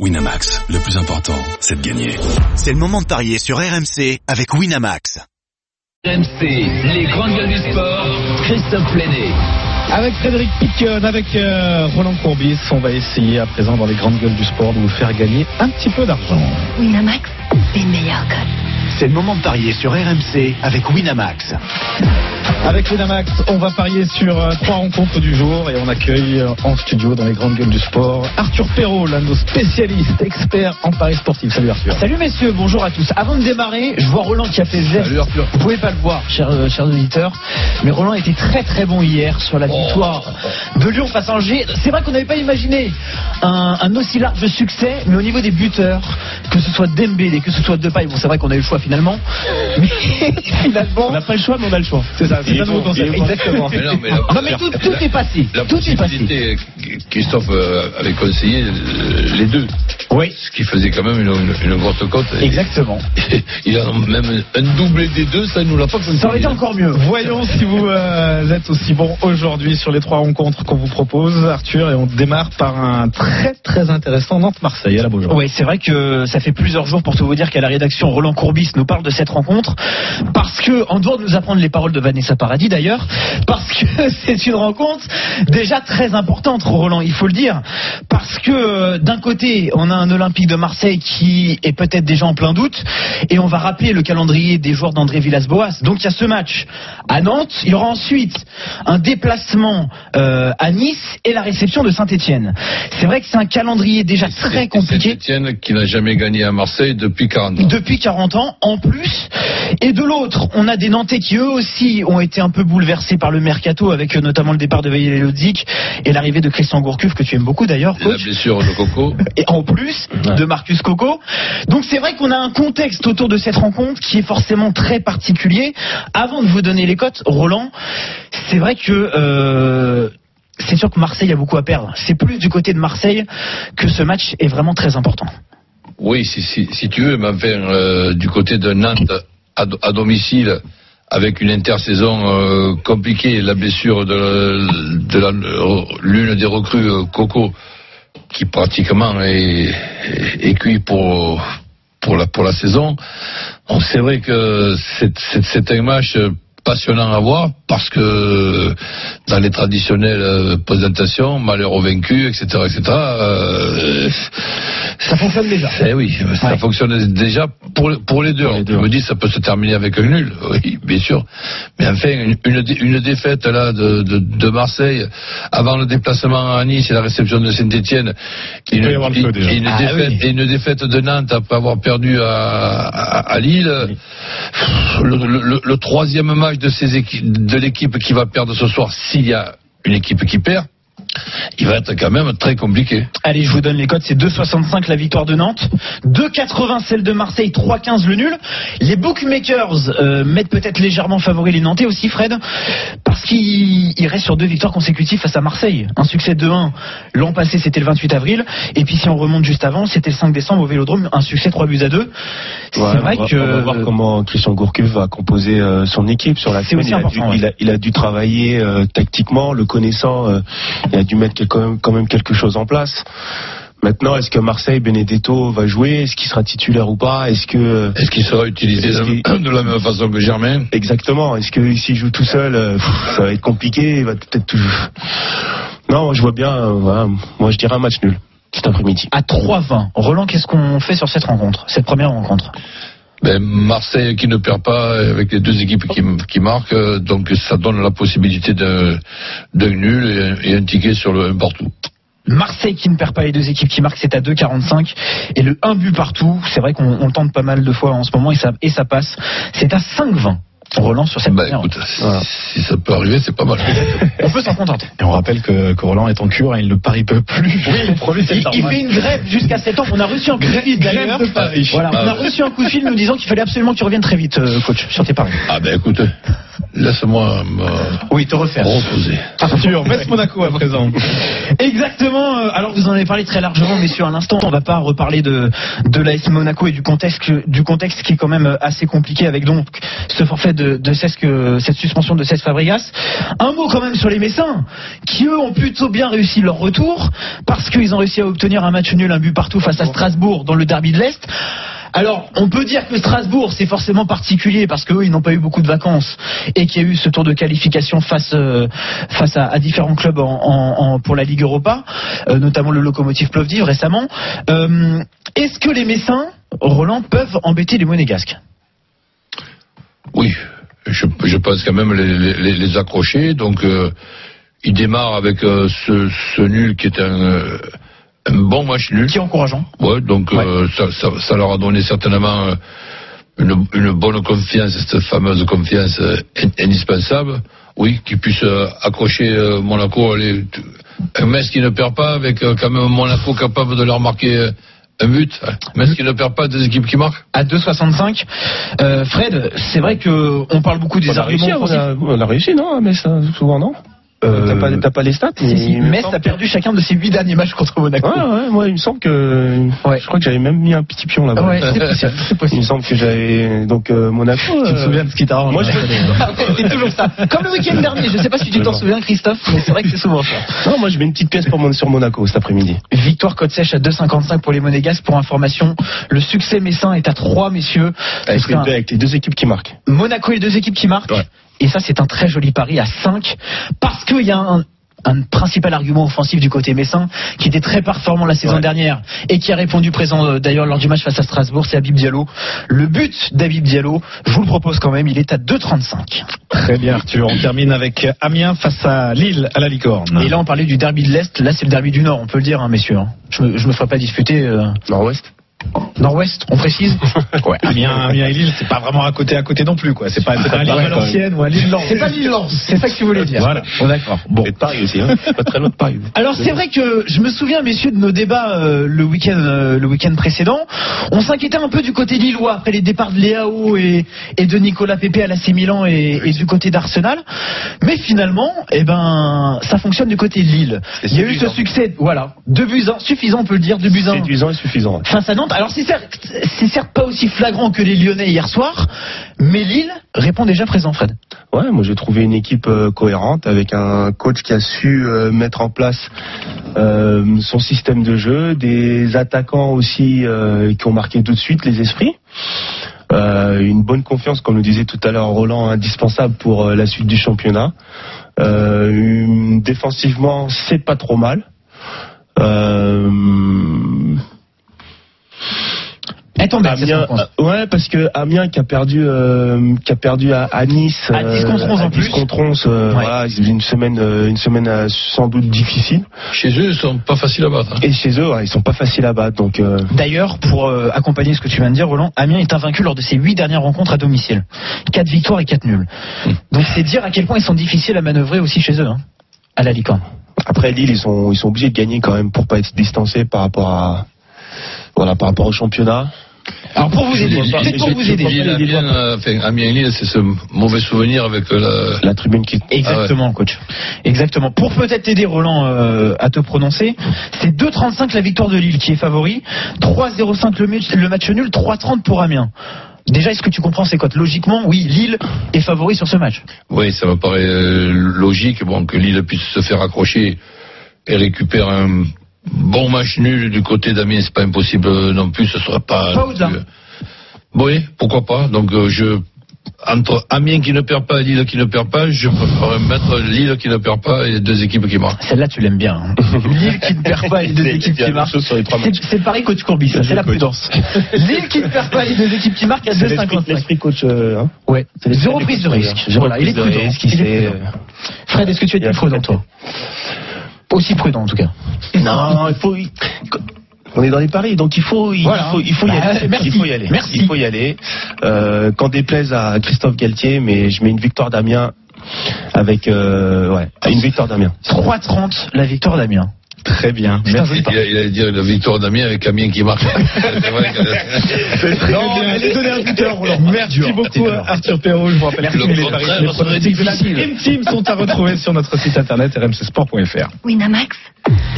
Winamax, le plus important, c'est de gagner. C'est le moment de parier sur RMC avec Winamax. RMC, les grandes gueules du sport, Christophe Plenet. Avec Frédéric Piquon, avec euh, Roland Courbis, on va essayer à présent dans les grandes gueules du sport de vous faire gagner un petit peu d'argent. Winamax, les meilleurs codes. C'est le moment de parier sur RMC avec Winamax. Avec Winamax, on va parier sur euh, trois rencontres du jour et on accueille euh, en studio dans les grandes gueules du sport Arthur Perrault, l'un de nos spécialistes, experts en paris sportif. Salut Arthur. Salut messieurs, bonjour à tous. Avant de démarrer, je vois Roland qui a fait geste. Salut Arthur. Vous pouvez pas le voir, chers, euh, chers auditeurs, mais Roland était très très bon hier sur la victoire de Lyon face à Angers. C'est vrai qu'on n'avait pas imaginé un, un aussi large succès, mais au niveau des buteurs, que ce soit Dembélé, que ce soit Depay, bon c'est vrai qu'on a eu le choix finalement, mais finalement, On n'a pas le choix, mais on a le choix. C'est ça, c'est il un nouveau faut- concept. il faut- exactement. Mais non, mais la- Non mais tout, tout est passé, La tout est passé. possibilité, Christophe euh, avait conseillé euh, les deux. Oui, Ce qui faisait quand même une, une, une grosse cote. Exactement. Il a même un doublé des deux, ça ne nous l'a pas conseillé. Ça aurait été encore mieux. Voyons si vous euh, êtes aussi bon aujourd'hui sur les trois rencontres qu'on vous propose, Arthur, et on démarre par un très très intéressant Nantes-Marseille à la Beaujoire. Oui, c'est vrai que ça fait plusieurs jours pour tout vous dire qu'à la rédaction, Roland Courbis nous parle de cette rencontre parce que, en dehors de nous apprendre les paroles de Vanessa Paradis d'ailleurs, parce que c'est une rencontre déjà très importante, Roland, il faut le dire, parce que euh, d'un côté, on a un Olympique de Marseille qui est peut-être déjà en plein doute, et on va rappeler le calendrier des joueurs d'André Villas-Boas. Donc il y a ce match à Nantes, il y aura ensuite un déplacement euh, à Nice et la réception de Saint-Etienne. C'est vrai que c'est un calendrier déjà très compliqué Etienne qui n'a jamais gagné à Marseille depuis 40 ans. depuis 40 ans en plus. Et de l'autre, on a des Nantais qui eux aussi ont été un peu bouleversés par le mercato avec euh, notamment le départ de Veil Lodzik et l'arrivée de Christian Gourcuff que tu aimes beaucoup d'ailleurs, la blessure de Coco. Et en plus de Marcus Coco. Donc c'est vrai qu'on a un contexte autour de cette rencontre qui est forcément très particulier. Avant de vous donner les cotes, Roland, c'est vrai que euh, c'est sûr que Marseille a beaucoup à perdre. C'est plus du côté de Marseille que ce match est vraiment très important. Oui, si, si, tu veux, mais enfin, euh, du côté de Nantes à, do- à domicile, avec une intersaison euh, compliquée, la blessure de, la- l'une des recrues, euh, Coco, qui pratiquement est, cuit pour, la, saison. C'est vrai que c'est- un match passionnant à voir parce que dans les traditionnelles euh, présentations, malheur au vaincu, etc., etc., euh, Ça fonctionne déjà. eh oui, ça Ouais. fonctionne déjà pour, pour les deux. Je me dis, ça peut se terminer avec un nul, oui, bien sûr. Mais enfin, une, une, une défaite là de, de, de Marseille avant le déplacement à Nice et la réception de Saint-Etienne, et, une- déjà. et une Ah défaite, oui. et une défaite de Nantes après avoir perdu à, à, à Lille. Le, le- le- le troisième match de, ces équipes, de l'équipe qui va perdre ce soir, s'il y a une équipe qui perd, il va être quand même très compliqué. Allez, je vous donne les codes. C'est 2,65 la victoire de Nantes, 2,80 celle de Marseille, 3,15 le nul. Les bookmakers euh, mettent peut-être légèrement favoris les Nantais aussi, Fred, parce qu'ils ils restent sur deux victoires consécutives face à Marseille. Un succès de 1 l'an passé, c'était le 28 avril. Et puis si on remonte juste avant, c'était le 5 décembre au Vélodrome, un succès 3 buts à 2. C'est Ouais, vrai on va, que on va voir comment Christian Gourcuff va composer euh, son équipe sur la C'est semaine. aussi Il a, important, dû, il, a, il a dû travailler euh, tactiquement, le connaissant, euh, il a dû mettre quand même, quand même quelque chose en place. Maintenant, est-ce que Marseille, Benedetto va jouer? Est-ce qu'il sera titulaire ou pas? Est-ce que Est-ce qu'il sera utilisé de, la même façon que Germain? Exactement Est-ce que s'il joue tout seul, euh, ça va être compliqué? Il va peut-être tout. Non, je vois bien. euh, voilà, moi, je dirais un match nul cet après-midi. à 3,20. Roland, qu'est-ce qu'on fait sur cette rencontre, cette première rencontre? Ben, Marseille qui ne perd pas avec les deux équipes qui, qui marquent, euh, donc ça donne la possibilité d'un nul et, un ticket sur le un partout. Marseille qui ne perd pas les deux équipes qui marquent, c'est à 2,45. Et le 1 but partout, c'est vrai qu'on tente pas mal de fois en ce moment et ça, et ça passe. C'est à 5,20. On relance sur cette Bah écoute, si, si ça peut arriver, c'est pas mal. On peut s'en contenter. Et on rappelle que, que Roland est en cure et il ne parie peu plus. le premier Il, il fait une grève jusqu'à 7 ans. On a reçu un coup de fil d'ailleurs. Voilà, on a reçu un coup de fil nous disant qu'il fallait absolument que tu reviennes très vite, euh, coach, sur tes paris. Ah ben écoute, laisse-moi me Oui, te refaire. reposer. Arthur, Metz Monaco à présent. Exactement. euh, Alors vous en avez parlé très largement, messieurs, à l'instant. On va pas reparler de de l'AS Monaco et du contexte du contexte qui est quand même assez compliqué avec donc ce forfait de, de Cesc, euh, cette suspension de Cesc Fabregas. Un mot quand même sur les Messins, qui eux ont plutôt bien réussi leur retour parce qu'ils ont réussi à obtenir un match nul, un but partout face à Strasbourg dans le derby de l'Est. Alors, on peut dire que Strasbourg, c'est forcément particulier parce qu'eux, ils n'ont pas eu beaucoup de vacances et qu'il y a eu ce tour de qualification face euh, face à, différents clubs pour la Ligue Europa, euh, notamment le Lokomotiv Plovdiv récemment. Euh, Est-ce que les Messins, Roland, peuvent embêter les Monégasques? Oui, je, pense quand même les, accrocher. Donc, ils démarrent avec ce, ce nul qui est un bon match nul. Qui est encourageant. Ouais, donc euh, ça, ça, ça leur a donné certainement euh, une, une bonne confiance, cette fameuse confiance euh, in- indispensable. Oui, qu'ils puissent euh, accrocher euh, Monaco. Allez, tu- un Metz qui ne perd pas, avec euh, quand même Monaco capable de leur marquer euh, un but. Metz qui ne perd pas, des équipes qui marquent. À 2,65. Euh, Fred, c'est vrai que on parle beaucoup des On a réussi, arguments on a, on a réussi, non, mais ça, souvent, non? T'as pas, t'as pas les stats Si, mais si, Metz a perdu chacun de ses huit derniers matchs contre Monaco. Ouais, ouais, moi, il me semble que. Ouais. Je crois que j'avais même mis un petit pion là-bas. Ouais, c'est possible, c'est Il me semble que j'avais. Donc, euh, Monaco. Tu te euh, souviens de ce qui t'arrange moi, je- C'est toujours ça. Comme le week-end dernier, je sais pas si tu t'en souviens Christophe, mais c'est vrai que c'est souvent ça. Non, moi, je mets une petite pièce pour mon, sur Monaco cet après-midi. Victoire côte sèche à 2,55 pour les Monégasques. Pour information, le succès messin est à 3, messieurs. Avec les deux équipes qui marquent. Monaco et les deux équipes qui marquent. Et ça, c'est un très joli pari à 5. Parce qu'il y a un, un principal argument offensif du côté messin qui était très performant la saison Ouais. dernière et qui a répondu présent euh, d'ailleurs lors du match face à Strasbourg, c'est Habib Diallo. Le but d'Habib Diallo, je vous le propose quand même, il est à 2,35. Très bien, Arthur. On termine avec Amiens face à Lille à la Licorne. Et là, on parlait du derby de l'Est, là, c'est le derby du Nord, on peut le dire, hein, messieurs. hein. Je me, je me ferai pas disputer. euh, Nord-Ouest Nord-Ouest, on précise Ouais, Amiens, Amiens et Lille, c'est pas vraiment à côté à côté non plus, quoi. C'est pas, pas un Lille Ouais, Valenciennes ou un Lille Lens. C'est pas l'île-Lens, c'est ça que tu voulais dire. Voilà. Bon, d'accord. Bon. Et Paris aussi, hein. C'est pas très loin de Paris. Alors c'est vrai que je me souviens, messieurs, de nos débats euh, le week-end euh, le week-end précédent. On s'inquiétait un peu du côté lillois après les départs de Léao et, et de Nicolas Pepe à l'AC Milan et, et du côté d'Arsenal. Mais finalement, eh ben, ça fonctionne du côté de Lille. Il y a eu ce succès, voilà, deux buts suffisant, on peut le dire, deux buts Séduisant et suffisant. face à Nantes. Alors c'est certes, certes pas aussi flagrant que les Lyonnais hier soir, mais Lille répond déjà présent, Fred. Ouais, moi j'ai trouvé une équipe euh, cohérente avec un coach qui a su euh, mettre en place euh, son système de jeu, des attaquants aussi qui ont marqué tout de suite les esprits. Une bonne confiance, comme le disait tout à l'heure Roland, indispensable pour la suite du championnat. Défensivement, c'est pas trop mal. Euh, cette Amiens, euh, ouais, parce que Amiens qui a perdu, euh, qui a perdu à, à Nice, À 10 contre 11 en à 10 plus. contre 11, euh, Ouais. voilà, c'est une semaine, euh, une semaine euh, sans doute difficile. Chez eux, ils sont pas faciles à battre. hein. Et chez eux, ouais, ils sont pas faciles à battre, donc. euh, D'ailleurs, pour euh, accompagner ce que tu viens de dire, Roland, Amiens est invaincu lors de ses huit dernières rencontres à domicile. Quatre victoires et quatre nuls. Donc c'est dire à quel point ils sont difficiles à manœuvrer aussi chez eux, hein, à la licorne. Après Lille, ils sont, ils sont obligés de gagner quand même pour pas être distancés par rapport à, voilà, par rapport au championnat. Alors pour vous aider, peut-être pour vous aider. Amiens, euh, enfin, Amiens et Lille, c'est ce mauvais souvenir avec euh, la, La tribune qui. Exactement, coach. Exactement. Pour peut-être t'aider, Roland, euh, à te prononcer, c'est 2,35 la victoire de Lille qui est favori, 3,05 le, match- le match nul, 3,30 pour Amiens. Déjà, est-ce que tu comprends ces cotes? Logiquement, oui, Lille est favori sur ce match. Oui, ça me paraît logique bon, que Lille puisse se faire accrocher et récupérer un bon match nul du côté d'Amiens. C'est pas impossible euh, non plus. Ce sera pas. Euh, Oui, pourquoi pas. Donc euh, je entre Amiens qui ne perd pas et Lille qui ne perd pas, je préfère mettre Lille qui ne perd pas et les deux équipes qui marquent. Celle-là, tu l'aimes bien. hein. Lille qui ne perd pas et les deux équipes qui marquent. C'est pareil, coach Courbis. ça, C'est la prudence. Lille qui ne perd pas et les deux équipes qui marquent à C'est l'esprit 2,55. l'esprit coach. euh, hein. Ouais. C'est l'esprit Zéro prise de coach, risque. Zéro Voilà, il est prise de prudent. risque, il Il est sait, prudent. Fred, est-ce que tu es plus prudent, toi? Aussi prudent, en tout cas. Non, il faut. On est dans les paris, donc il faut, il Voilà. faut, il faut y Bah, aller. merci. Il faut y aller. Merci. Il faut y aller. Euh, quand déplaise à Christophe Galtier, mais je mets une victoire d'Amiens avec, euh, ouais, une victoire d'Amiens. 3,30 la victoire d'Amiens. Très bien. Merci. Il, allait dire la victoire d'Amiens avec Amiens qui marque. C'est vrai que- Non, un buteur, Roland. Merci beaucoup Arthur Perrault. Je vous rappelle que Le les paris les pronostics de la. Dream Team sont à retrouver sur notre site internet rmcsport.fr. Winamax,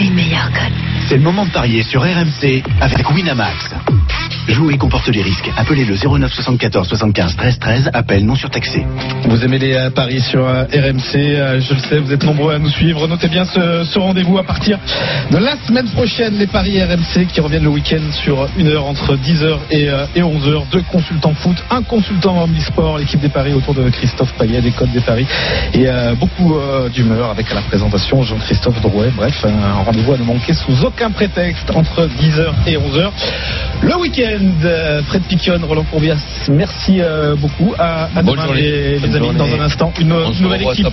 les meilleurs codes. C'est le moment de parier sur RMC avec Winamax. Jouer comporte les risques. Appelez le 09 74 75 13 13. Appel non surtaxé. Vous aimez les euh, paris sur euh, RMC, euh, je le sais, vous êtes nombreux à nous suivre. Notez bien ce, rendez-vous à partir de la semaine prochaine, les paris RMC qui reviennent le week-end sur une heure entre 10h et, euh, et 11h. Deux consultants foot, un consultant omnisport, l'équipe des paris autour de Christophe Payet, des codes des paris et beaucoup d'humeur avec la présentation Jean-Christophe Drouet. Bref, un rendez-vous à ne manquer sous aucun prétexte entre 10h et 11h. Le week-end, euh, Fred Piquion, Roland Courbias, merci euh, beaucoup. À, à demain, les, amis, dans un instant, une, nouvelle équipe.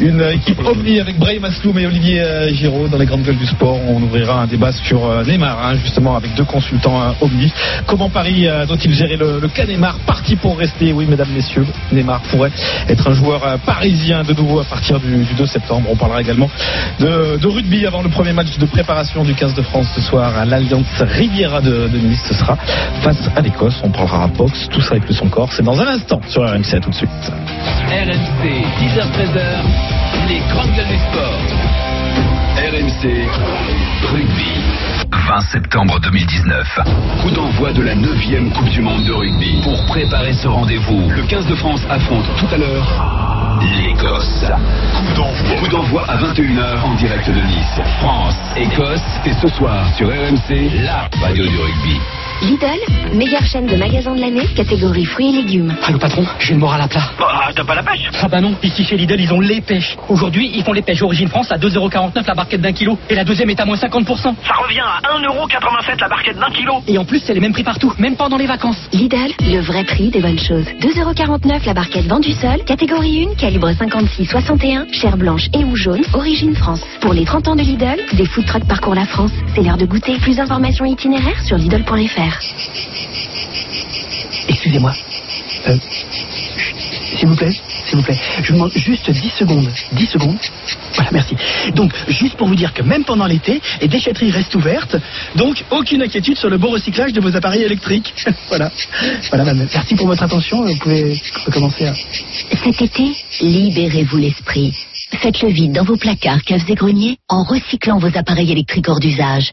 Une équipe Omni avec Brahim Asloum et Olivier euh, Giraud dans les grandes gueules du sport. On ouvrira un débat sur Neymar, hein, justement, avec deux consultants Omni. Comment Paris doit-il gérer le, le cas Neymar Parti pour rester, oui, mesdames, messieurs. Neymar pourrait être un joueur parisien de nouveau à partir du, du 2 septembre. On parlera également de, de rugby avant le premier match de préparation du 15 de France ce soir à l'Alliance Riviera de, de Nice. Ce sera face à l'Écosse. On parlera boxe, tout ça avec le son corps. C'est dans un instant sur RMC. À tout de suite. RMC, 10h-13h, les grandes gueules du sport. RMC Rugby. 20 septembre 2019. Coup d'envoi de la 9 Coupe du Monde de rugby. Pour préparer ce rendez-vous, Le 15 de France affronte tout à l'heure l'Écosse. Coup d'envoi. Coup d'envoi à 21h en direct de Nice. France, Écosse, Et ce soir sur RMC, la radio du rugby. Lidl, meilleure chaîne de magasins de l'année, catégorie fruits et légumes. Allô patron, j'ai le moral à plat. Bah, t'as pas la pêche Ah bah non, ici chez Lidl, ils ont les pêches. Aujourd'hui, ils font les pêches Origine France à 2,49€ la barquette d'un kilo. Et la deuxième est à moins 50%. Ça revient à 1,87€ la barquette d'un kilo. Et en plus, c'est les mêmes prix partout, même pendant les vacances. Lidl, le vrai prix des bonnes choses. 2,49€ la barquette vendue seule, catégorie 1, calibre 56-61, chair blanche et ou jaune, origine France. Pour les 30 ans de Lidl, des food trucks parcourent la France. C'est l'heure de goûter. Plus d'informations itinéraires sur Lidl.fr. Excusez-moi. Euh, s'il vous plaît, s'il vous plaît. Je vous demande juste 10 secondes. 10 secondes. Voilà, merci. Donc, juste pour vous dire que même pendant l'été, les déchetteries restent ouvertes. Donc, aucune inquiétude sur le bon recyclage de vos appareils électriques. voilà. Voilà, madame. Merci pour votre attention. Vous pouvez, vous pouvez commencer à... Cet été, libérez-vous l'esprit. Faites le vide dans vos placards, caves et greniers en recyclant vos appareils électriques hors d'usage.